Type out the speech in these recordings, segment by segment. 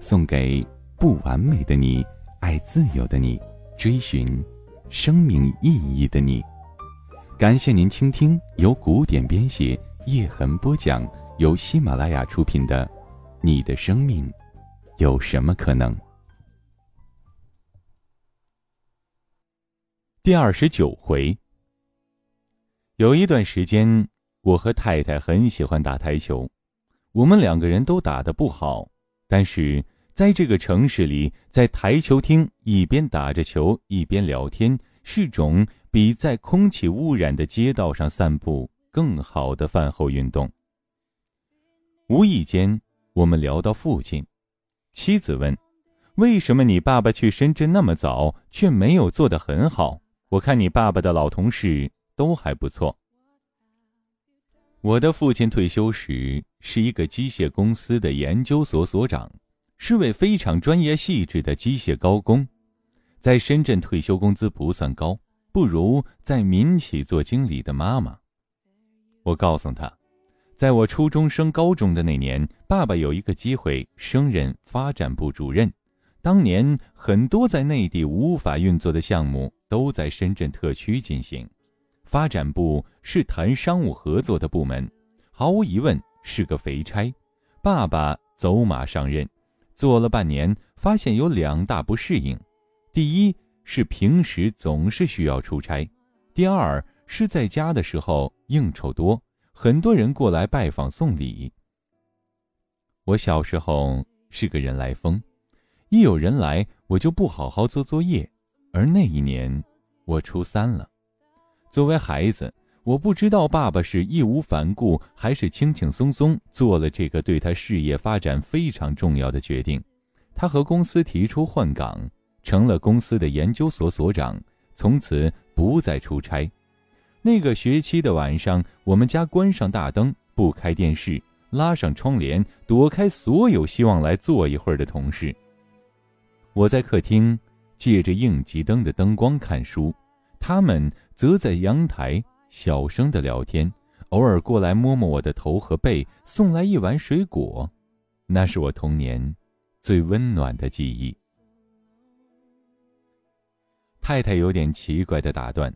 送给不完美的你，爱自由的你，追寻生命意义的你。感谢您倾听由古典编写、叶痕播讲、由喜马拉雅出品的《你的生命有什么可能》第二十九回。有一段时间，我和太太很喜欢打台球，我们两个人都打得不好，但是在这个城市里，在台球厅一边打着球一边聊天，是种。比在空气污染的街道上散步更好的饭后运动。无意间，我们聊到父亲，妻子问：“为什么你爸爸去深圳那么早，却没有做得很好？我看你爸爸的老同事都还不错。”我的父亲退休时是一个机械公司的研究所所长，是位非常专业细致的机械高工，在深圳退休工资不算高。不如在民企做经理的妈妈。我告诉他，在我初中升高中的那年，爸爸有一个机会升任发展部主任。当年很多在内地无法运作的项目都在深圳特区进行。发展部是谈商务合作的部门，毫无疑问是个肥差。爸爸走马上任，做了半年，发现有两大不适应：第一，是平时总是需要出差，第二是在家的时候应酬多，很多人过来拜访送礼。我小时候是个人来疯，一有人来我就不好好做作业，而那一年我初三了。作为孩子，我不知道爸爸是义无反顾还是轻轻松松做了这个对他事业发展非常重要的决定，他和公司提出换岗。成了公司的研究所所长，从此不再出差。那个学期的晚上，我们家关上大灯，不开电视，拉上窗帘，躲开所有希望来坐一会儿的同事。我在客厅借着应急灯的灯光看书，他们则在阳台小声的聊天，偶尔过来摸摸我的头和背，送来一碗水果。那是我童年最温暖的记忆。太太有点奇怪的打断：“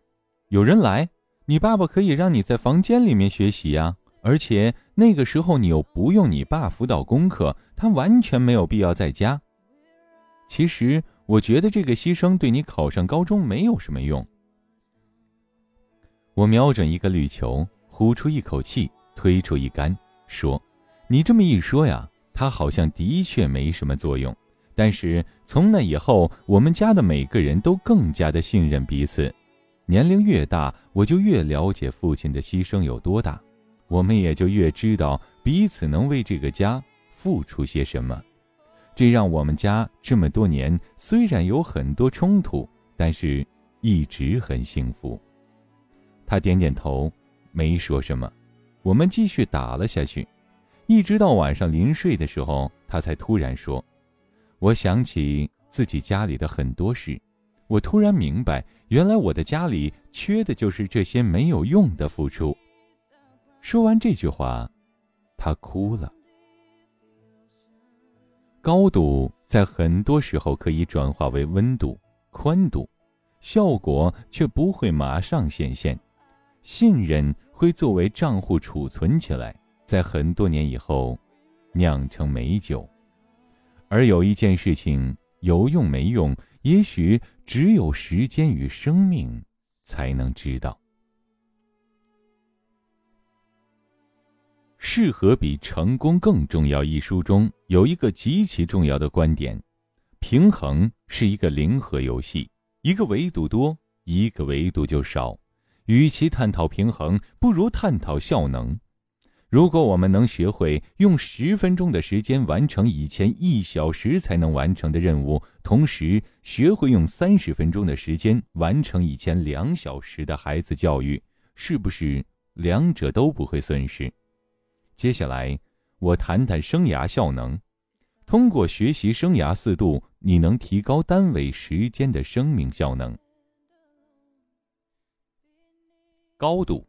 有人来，你爸爸可以让你在房间里面学习呀，而且那个时候你又不用你爸辅导功课，他完全没有必要在家。其实我觉得这个牺牲对你考上高中没有什么用。”我瞄准一个绿球，呼出一口气，推出一杆，说：“你这么一说呀，他好像的确没什么作用。”但是从那以后，我们家的每个人都更加的信任彼此。年龄越大，我就越了解父亲的牺牲有多大，我们也就越知道彼此能为这个家付出些什么。这让我们家这么多年虽然有很多冲突，但是一直很幸福。他点点头，没说什么。我们继续打了下去，一直到晚上临睡的时候，他才突然说。我想起自己家里的很多事，我突然明白，原来我的家里缺的就是这些没有用的付出。说完这句话，他哭了。高度在很多时候可以转化为温度、宽度，效果却不会马上显现。信任会作为账户储存起来，在很多年以后，酿成美酒。而有一件事情有用没用，也许只有时间与生命才能知道。适合比成功更重要一书中有一个极其重要的观点：平衡是一个零和游戏，一个维度多，一个维度就少。与其探讨平衡，不如探讨效能。如果我们能学会用十分钟的时间完成以前一小时才能完成的任务，同时学会用三十分钟的时间完成以前两小时的孩子教育，是不是两者都不会损失？接下来，我谈谈生涯效能。通过学习生涯四度，你能提高单位时间的生命效能。高度。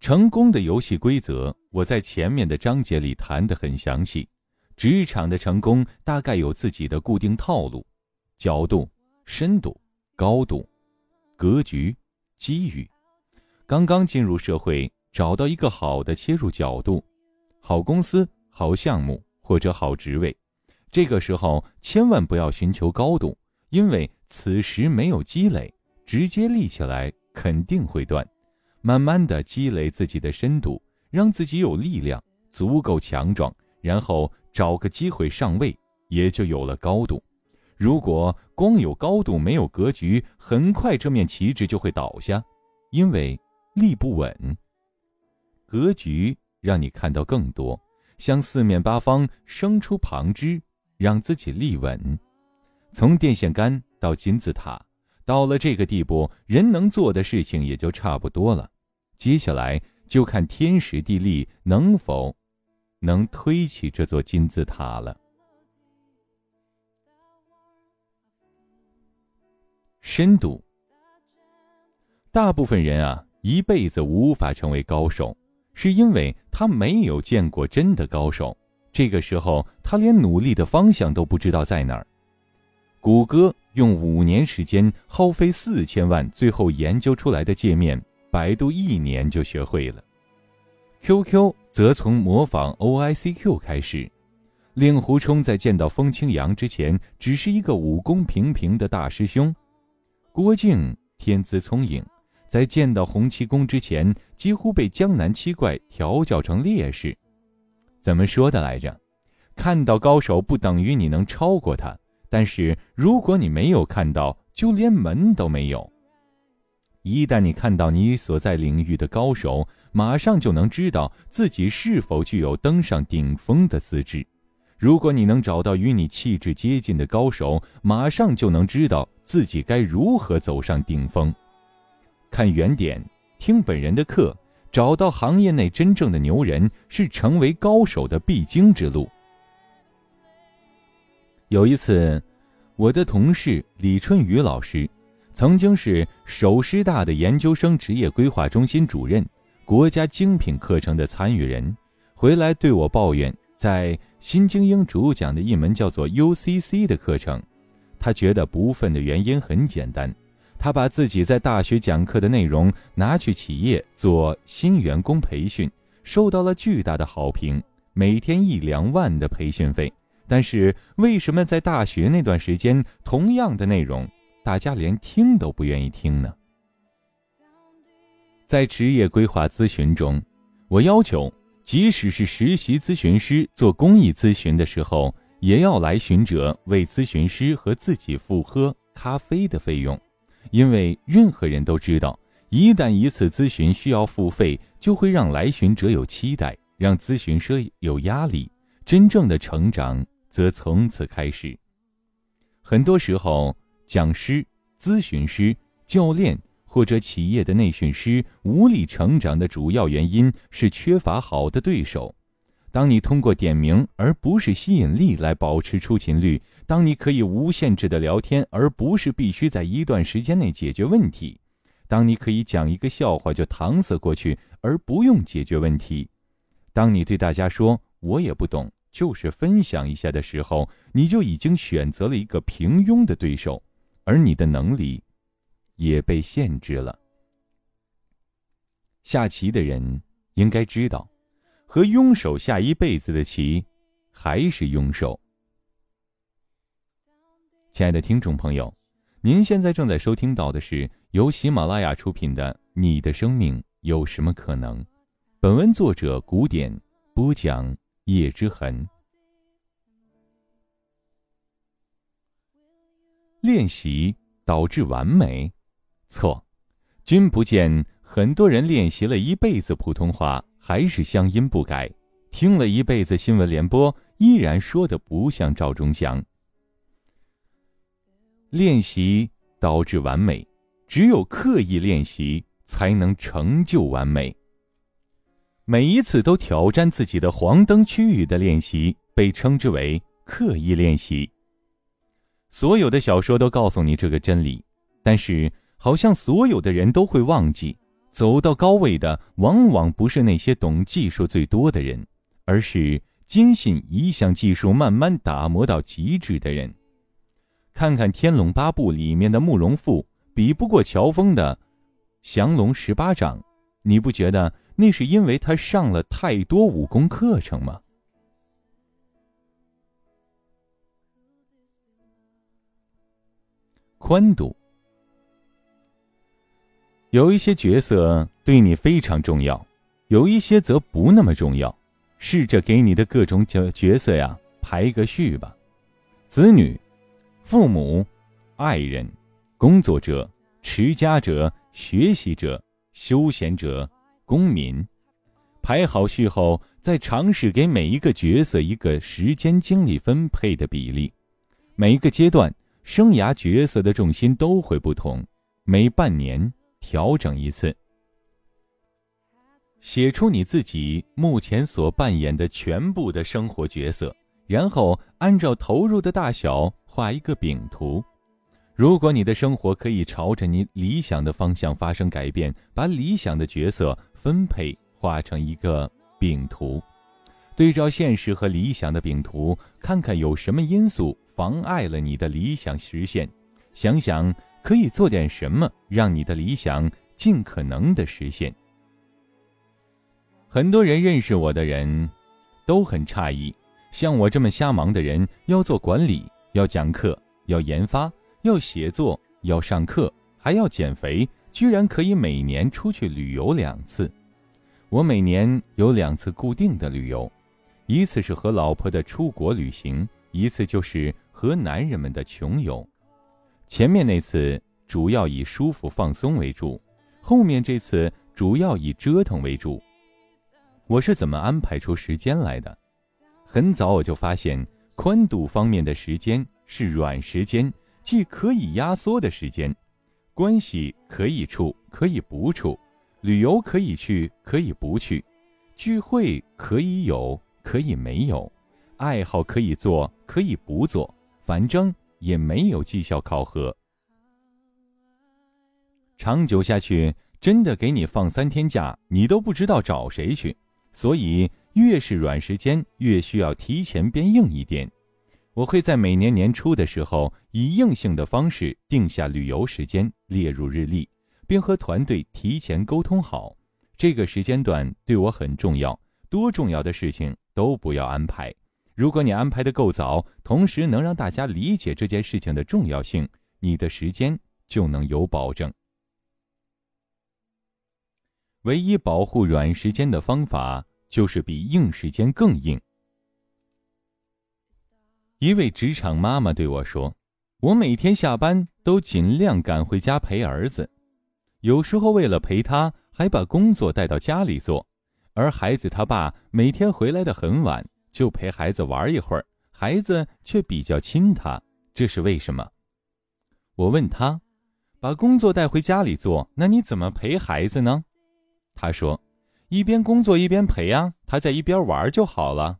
成功的游戏规则，我在前面的章节里谈得很详细。职场的成功大概有自己的固定套路：角度、深度、高度、格局、机遇。刚刚进入社会，找到一个好的切入角度，好公司、好项目或者好职位。这个时候千万不要寻求高度，因为此时没有积累，直接立起来肯定会断。慢慢的积累自己的深度，让自己有力量，足够强壮，然后找个机会上位，也就有了高度。如果光有高度没有格局，很快这面旗帜就会倒下，因为立不稳。格局让你看到更多，向四面八方生出旁枝，让自己立稳。从电线杆到金字塔。到了这个地步，人能做的事情也就差不多了。接下来就看天时地利能否能推起这座金字塔了。深度，大部分人啊，一辈子无法成为高手，是因为他没有见过真的高手。这个时候，他连努力的方向都不知道在哪儿。谷歌用五年时间，耗费四千万，最后研究出来的界面，百度一年就学会了。QQ 则从模仿 OICQ 开始。令狐冲在见到风清扬之前，只是一个武功平平的大师兄。郭靖天资聪颖，在见到洪七公之前，几乎被江南七怪调教成烈士。怎么说的来着？看到高手不等于你能超过他。但是，如果你没有看到，就连门都没有。一旦你看到你所在领域的高手，马上就能知道自己是否具有登上顶峰的资质。如果你能找到与你气质接近的高手，马上就能知道自己该如何走上顶峰。看原点，听本人的课，找到行业内真正的牛人，是成为高手的必经之路。有一次，我的同事李春雨老师，曾经是首师大的研究生职业规划中心主任，国家精品课程的参与人，回来对我抱怨，在新精英主讲的一门叫做 UCC 的课程，他觉得不忿的原因很简单，他把自己在大学讲课的内容拿去企业做新员工培训，受到了巨大的好评，每天一两万的培训费。但是为什么在大学那段时间，同样的内容，大家连听都不愿意听呢？在职业规划咨询中，我要求，即使是实习咨询师做公益咨询的时候，也要来询者为咨询师和自己付喝咖啡的费用，因为任何人都知道，一旦一次咨询需要付费，就会让来询者有期待，让咨询师有压力，真正的成长。则从此开始。很多时候，讲师、咨询师、教练或者企业的内训师无力成长的主要原因是缺乏好的对手。当你通过点名而不是吸引力来保持出勤率，当你可以无限制的聊天而不是必须在一段时间内解决问题，当你可以讲一个笑话就搪塞过去而不用解决问题，当你对大家说“我也不懂”。就是分享一下的时候，你就已经选择了一个平庸的对手，而你的能力也被限制了。下棋的人应该知道，和庸手下一辈子的棋，还是庸手。亲爱的听众朋友，您现在正在收听到的是由喜马拉雅出品的《你的生命有什么可能》，本文作者古典播讲。叶之痕。练习导致完美？错，君不见很多人练习了一辈子普通话，还是乡音不改，听了一辈子新闻联播，依然说的不像赵忠祥。练习导致完美，只有刻意练习才能成就完美。每一次都挑战自己的黄灯区域的练习，被称之为刻意练习。所有的小说都告诉你这个真理，但是好像所有的人都会忘记，走到高位的往往不是那些懂技术最多的人，而是坚信一项技术慢慢打磨到极致的人。看看《天龙八部》里面的慕容复，比不过乔峰的降龙十八掌，你不觉得那是因为他上了太多武功课程吗？宽度，有一些角色对你非常重要，有一些则不那么重要。试着给你的各种角角色呀排个序吧，子女。父母、爱人、工作者、持家者、学习者、休闲者、公民，排好序后，再尝试给每一个角色一个时间精力分配的比例。每一个阶段，生涯角色的重心都会不同，每半年调整一次。写出你自己目前所扮演的全部的生活角色。然后按照投入的大小画一个饼图。如果你的生活可以朝着你理想的方向发生改变，把理想的角色分配画成一个饼图，对照现实和理想的饼图，看看有什么因素妨碍了你的理想实现，想想可以做点什么让你的理想尽可能的实现。很多人认识我的人，都很诧异。像我这么瞎忙的人，要做管理，要讲课，要研发，要写作，要上课，还要减肥，居然可以每年出去旅游两次。我每年有两次固定的旅游，一次是和老婆的出国旅行，一次就是和男人们的穷游。前面那次主要以舒服放松为主，后面这次主要以折腾为主。我是怎么安排出时间来的？很早我就发现，宽度方面的时间是软时间，即可以压缩的时间。关系可以处，可以不处；旅游可以去，可以不去；聚会可以有，可以没有；爱好可以做，可以不做。反正也没有绩效考核。长久下去，真的给你放三天假，你都不知道找谁去。所以。越是软时间，越需要提前变硬一点。我会在每年年初的时候，以硬性的方式定下旅游时间，列入日历，并和团队提前沟通好。这个时间段对我很重要，多重要的事情都不要安排。如果你安排的够早，同时能让大家理解这件事情的重要性，你的时间就能有保证。唯一保护软时间的方法。就是比硬时间更硬。一位职场妈妈对我说：“我每天下班都尽量赶回家陪儿子，有时候为了陪他，还把工作带到家里做。而孩子他爸每天回来的很晚，就陪孩子玩一会儿，孩子却比较亲他，这是为什么？”我问他：“把工作带回家里做，那你怎么陪孩子呢？”他说。一边工作一边陪啊，他在一边玩就好了。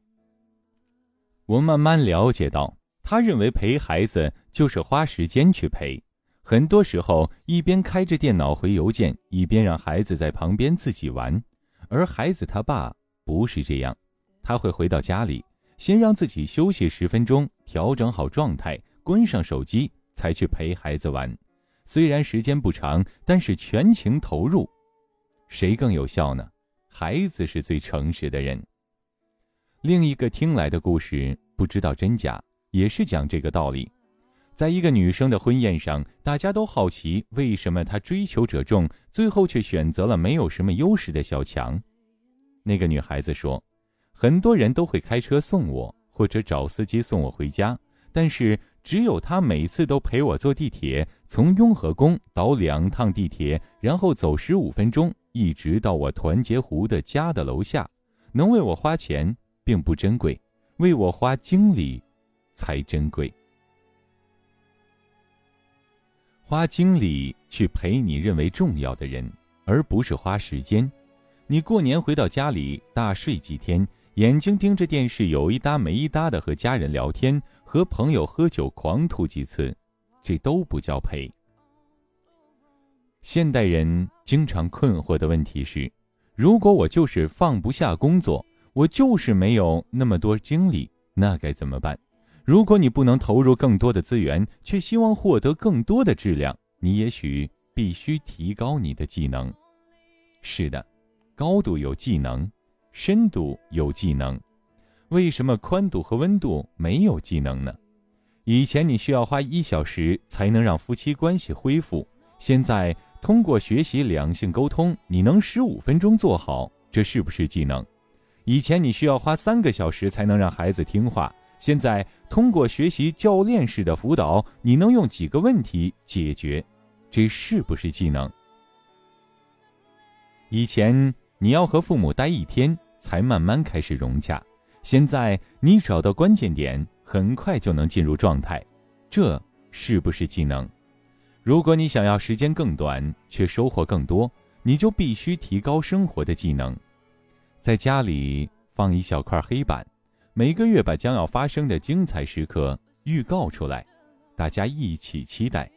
我慢慢了解到，他认为陪孩子就是花时间去陪，很多时候一边开着电脑回邮件，一边让孩子在旁边自己玩。而孩子他爸不是这样，他会回到家里，先让自己休息十分钟，调整好状态，关上手机，才去陪孩子玩。虽然时间不长，但是全情投入，谁更有效呢？孩子是最诚实的人。另一个听来的故事，不知道真假，也是讲这个道理。在一个女生的婚宴上，大家都好奇为什么她追求者众，最后却选择了没有什么优势的小强。那个女孩子说：“很多人都会开车送我，或者找司机送我回家，但是只有他每次都陪我坐地铁，从雍和宫倒两趟地铁，然后走十五分钟，一直到我团结湖的家的楼下，能为我花钱并不珍贵，为我花精力才珍贵。花精力去陪你认为重要的人，而不是花时间。你过年回到家里大睡几天，眼睛盯着电视有一搭没一搭的和家人聊天。和朋友喝酒狂吐几次，这都不叫陪。现代人经常困惑的问题是：如果我就是放不下工作，我就是没有那么多精力，那该怎么办？如果你不能投入更多的资源，却希望获得更多的质量，你也许必须提高你的技能。是的，高度有技能，深度有技能。为什么宽度和温度没有技能呢？以前你需要花一小时才能让夫妻关系恢复，现在通过学习两性沟通，你能十五分钟做好，这是不是技能？以前你需要花三个小时才能让孩子听话，现在通过学习教练式的辅导，你能用几个问题解决，这是不是技能？以前你要和父母待一天才慢慢开始融洽。现在你找到关键点，很快就能进入状态，这是不是技能？如果你想要时间更短却收获更多，你就必须提高生活的技能。在家里放一小块黑板，每个月把将要发生的精彩时刻预告出来，大家一起期待。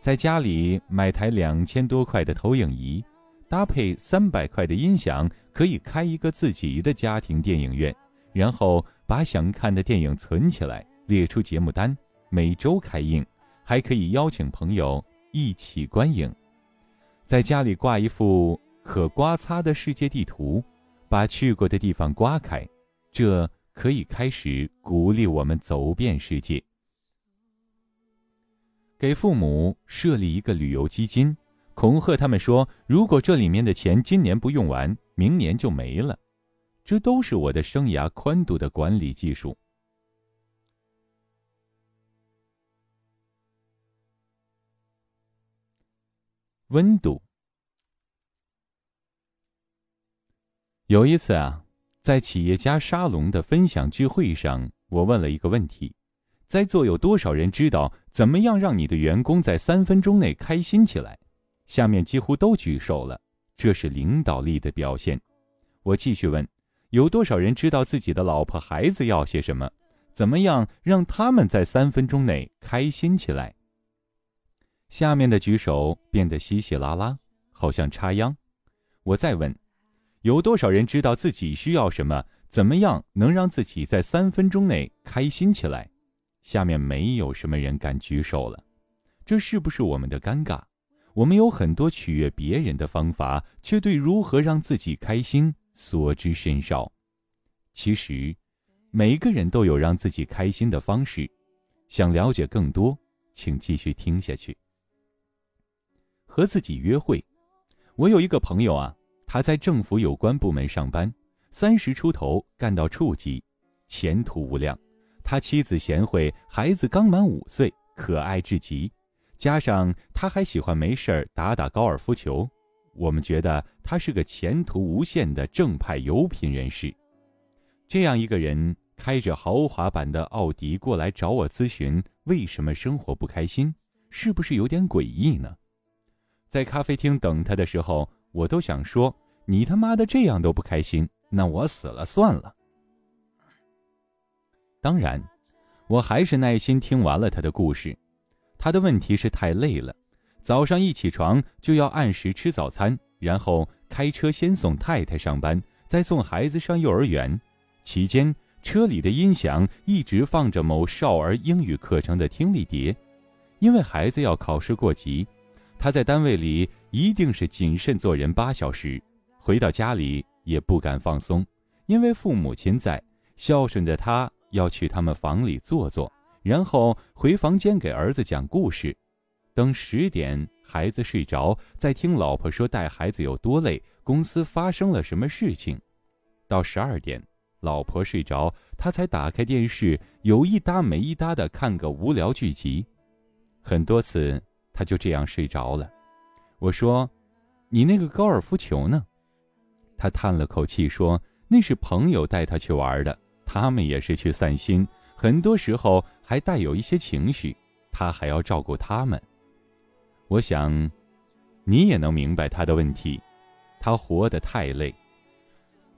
在家里买台两千多块的投影仪，搭配三百块的音响，可以开一个自己的家庭电影院。然后把想看的电影存起来，列出节目单，每周开映，还可以邀请朋友一起观影。在家里挂一幅可刮擦的世界地图，把去过的地方刮开，这可以开始鼓励我们走遍世界。给父母设立一个旅游基金，恐吓他们说，如果这里面的钱今年不用完，明年就没了。这都是我的生涯宽度的管理技术。温度。有一次啊，在企业家沙龙的分享聚会上，我问了一个问题：在座有多少人知道怎么样让你的员工在三分钟内开心起来？下面几乎都举手了，这是领导力的表现。我继续问。有多少人知道自己的老婆孩子要些什么？怎么样让他们在三分钟内开心起来？下面的举手变得稀稀拉拉，好像插秧。我再问：有多少人知道自己需要什么？怎么样能让自己在三分钟内开心起来？下面没有什么人敢举手了。这是不是我们的尴尬？我们有很多取悦别人的方法，却对如何让自己开心。所知甚少。其实，每个人都有让自己开心的方式。想了解更多，请继续听下去。和自己约会。我有一个朋友啊，他在政府有关部门上班，三十出头，干到处级，前途无量。他妻子贤惠，孩子刚满五岁，可爱至极。加上他还喜欢没事儿打打高尔夫球。我们觉得他是个前途无限的正派有品人士。这样一个人开着豪华版的奥迪过来找我咨询，为什么生活不开心？是不是有点诡异呢？在咖啡厅等他的时候，我都想说：“你他妈的这样都不开心，那我死了算了。”当然，我还是耐心听完了他的故事。他的问题是太累了。早上一起床就要按时吃早餐，然后开车先送太太上班，再送孩子上幼儿园。期间车里的音响一直放着某少儿英语课程的听力碟，因为孩子要考试过级，他在单位里一定是谨慎做人八小时，回到家里也不敢放松，因为父母亲在，孝顺的他要去他们房里坐坐，然后回房间给儿子讲故事。等十点，孩子睡着，再听老婆说带孩子有多累，公司发生了什么事情。到十二点，老婆睡着，他才打开电视，有一搭没一搭的看个无聊剧集。很多次，他就这样睡着了。我说：“你那个高尔夫球呢？”他叹了口气说：“那是朋友带他去玩的，他们也是去散心，很多时候还带有一些情绪，他还要照顾他们。”我想，你也能明白他的问题，他活得太累，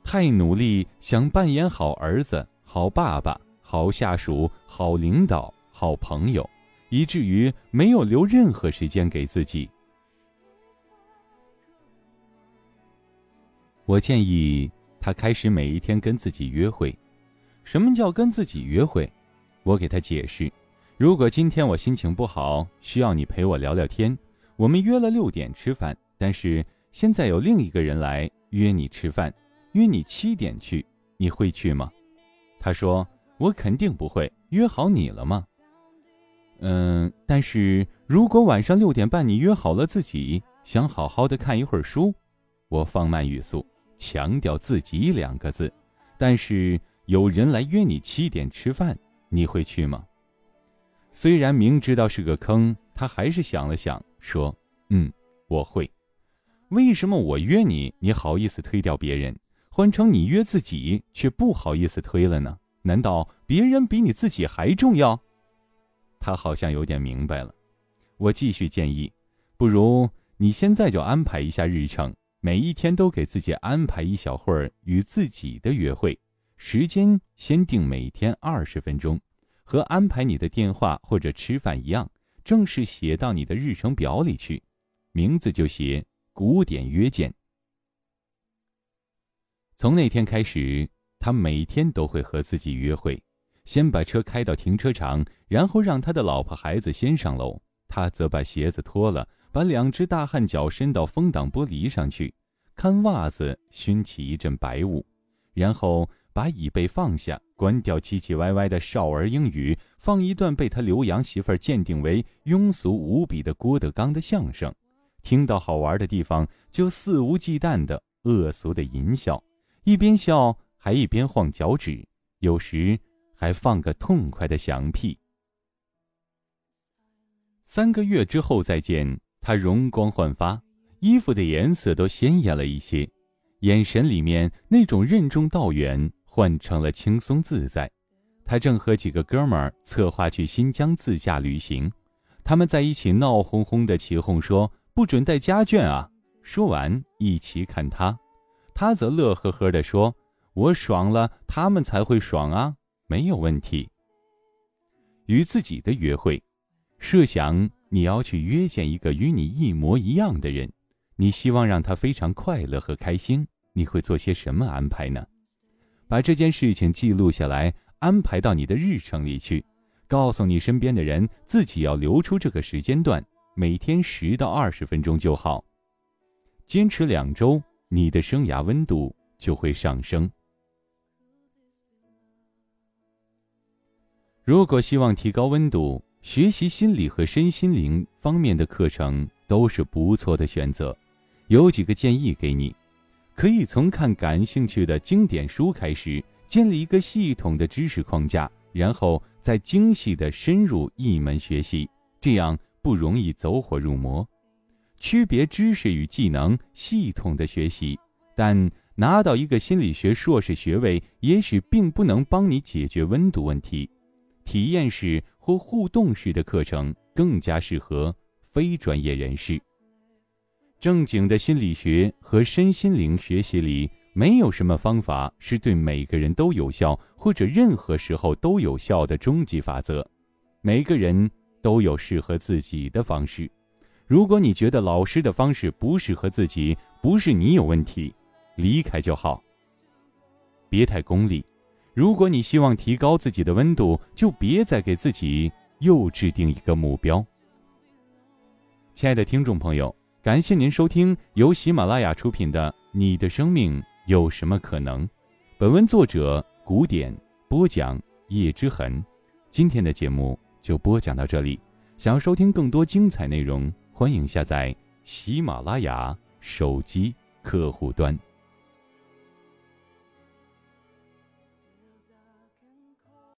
太努力，想扮演好儿子、好爸爸、好下属、好领导、好朋友。以至于没有留任何时间给自己。我建议他开始每一天跟自己约会。什么叫跟自己约会？我给他解释：如果今天我心情不好，需要你陪我聊聊天，我们约了六点吃饭，但是现在有另一个人来约你吃饭，约你七点去，你会去吗？他说：“我肯定不会。约好你了吗？”嗯，但是如果晚上六点半你约好了自己想好好的看一会儿书，我放慢语速，强调“自己”两个字。但是有人来约你七点吃饭，你会去吗？虽然明知道是个坑，他还是想了想，说：“嗯，我会。为什么我约你，你好意思推掉别人？换成你约自己，却不好意思推了呢？难道别人比你自己还重要？”他好像有点明白了，我继续建议，不如你现在就安排一下日程，每一天都给自己安排一小会儿与自己的约会，时间先定每天二十分钟，和安排你的电话或者吃饭一样，正式写到你的日程表里去，名字就写“古典约见”。从那天开始，他每天都会和自己约会。先把车开到停车场，然后让他的老婆孩子先上楼，他则把鞋子脱了，把两只大汗脚伸到风挡玻璃上去，看袜子熏起一阵白雾，然后把椅背放下，关掉唧唧歪歪的少儿英语，放一段被他留洋媳妇鉴定为庸俗无比的郭德纲的相声，听到好玩的地方就肆无忌惮的恶俗的淫笑，一边笑还一边晃脚趾，有时。还放个痛快的响屁。三个月之后再见，他容光焕发，衣服的颜色都鲜艳了一些，眼神里面那种任重道远换成了轻松自在。他正和几个哥们儿策划去新疆自驾旅行，他们在一起闹哄哄的起哄说不准带家眷啊。说完一起看他，他则乐呵呵的说：“我爽了，他们才会爽啊。”没有问题。与自己的约会，设想你要去约见一个与你一模一样的人，你希望让他非常快乐和开心，你会做些什么安排呢？把这件事情记录下来，安排到你的日程里去，告诉你身边的人，自己要留出这个时间段，每天十到二十分钟就好。坚持两周，你的生涯温度就会上升。如果希望提高温度，学习心理和身心灵方面的课程都是不错的选择。有几个建议给你：可以从看感兴趣的经典书开始，建立一个系统的知识框架，然后再精细的深入一门学习，这样不容易走火入魔。区别知识与技能，系统的学习，但拿到一个心理学硕士学位，也许并不能帮你解决温度问题。体验式或互动式的课程更加适合非专业人士。正经的心理学和身心灵学习里，没有什么方法是对每个人都有效，或者任何时候都有效的终极法则。每个人都有适合自己的方式。如果你觉得老师的方式不适合自己，不是你有问题，离开就好。别太功利。如果你希望提高自己的温度，就别再给自己又制定一个目标。亲爱的听众朋友，感谢您收听由喜马拉雅出品的《你的生命有什么可能》，本文作者古典播讲叶之痕。今天的节目就播讲到这里，想要收听更多精彩内容，欢迎下载喜马拉雅手机客户端。